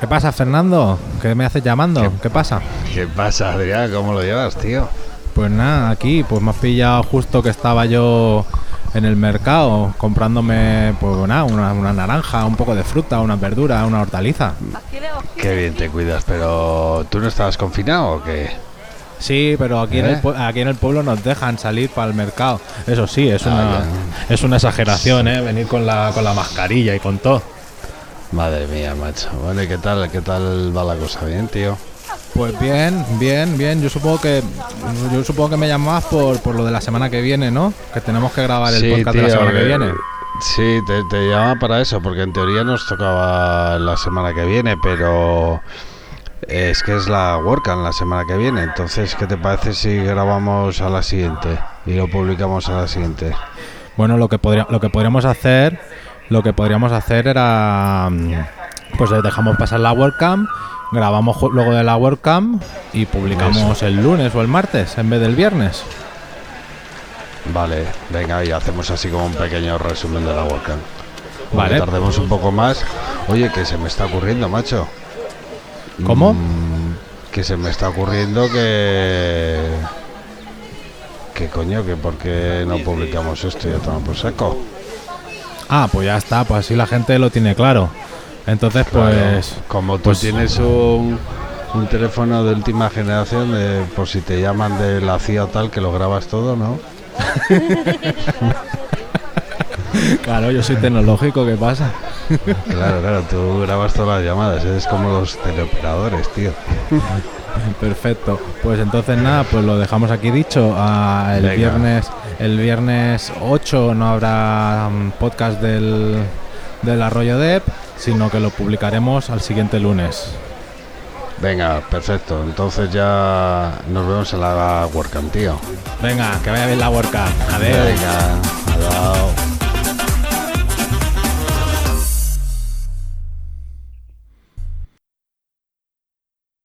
¿Qué pasa, Fernando? ¿Qué me haces llamando? ¿Qué, pasa? ¿Qué pasa, Adrián? ¿Cómo lo llevas, tío? Pues nada, aquí, pues me has pillado justo que estaba yo en el mercado comprándome, pues nada, una, una naranja, un poco de fruta, una verdura, una hortaliza. Qué bien te cuidas, pero ¿tú no estabas confinado o qué? Sí, pero aquí, en el, ¿Eh? aquí en el pueblo nos dejan salir para el mercado. Eso sí, es una, Ah, es una exageración, ¿eh? Venir con la, con la mascarilla y con todo. Madre mía, macho. Bueno, ¿y qué tal, qué tal va la cosa? ¿Bien, tío? Pues bien, bien, bien. Yo supongo que yo supongo que me llamabas por, por lo de la semana que viene, ¿no? Que tenemos que grabar el podcast de la semana que que- viene. Sí, te, te llamaba para eso, porque en teoría nos tocaba la semana que viene, pero es que es la WordCamp la semana que viene. Entonces, ¿qué te parece si grabamos a la siguiente y lo publicamos a la siguiente? Bueno, lo que podría, lo que podríamos hacer, lo que podríamos hacer era mm, pues dejamos pasar la WordCamp, grabamos luego de la WordCamp y publicamos el lunes o el martes en vez del viernes. Vale, venga, y hacemos así como un pequeño resumen de la WordCamp. Vale. tardemos un poco más. Oye, que se me está ocurriendo, macho. ¿Cómo? Mm, que se me está ocurriendo que... Que coño, que por qué no publicamos esto y ya estamos por saco. Ah, pues ya está, pues así la gente lo tiene claro. Entonces, Claro, pues como tú pues- tienes un, un teléfono de última generación, de, por si te llaman de la CIA o tal, que lo grabas todo, ¿no? claro, yo soy tecnológico, ¿qué pasa? Claro, claro, tú grabas todas las llamadas, eres como los teleoperadores, tío. Perfecto. Pues entonces nada, pues lo dejamos aquí dicho. Ah, el Venga. viernes el viernes 8 no habrá mm, podcast del, del Arroyo Dep, sino que lo publicaremos al siguiente lunes. Venga, perfecto. Entonces ya nos vemos en la WordCamp, tío. Venga, que vaya bien la. Adiós. Venga, adiós.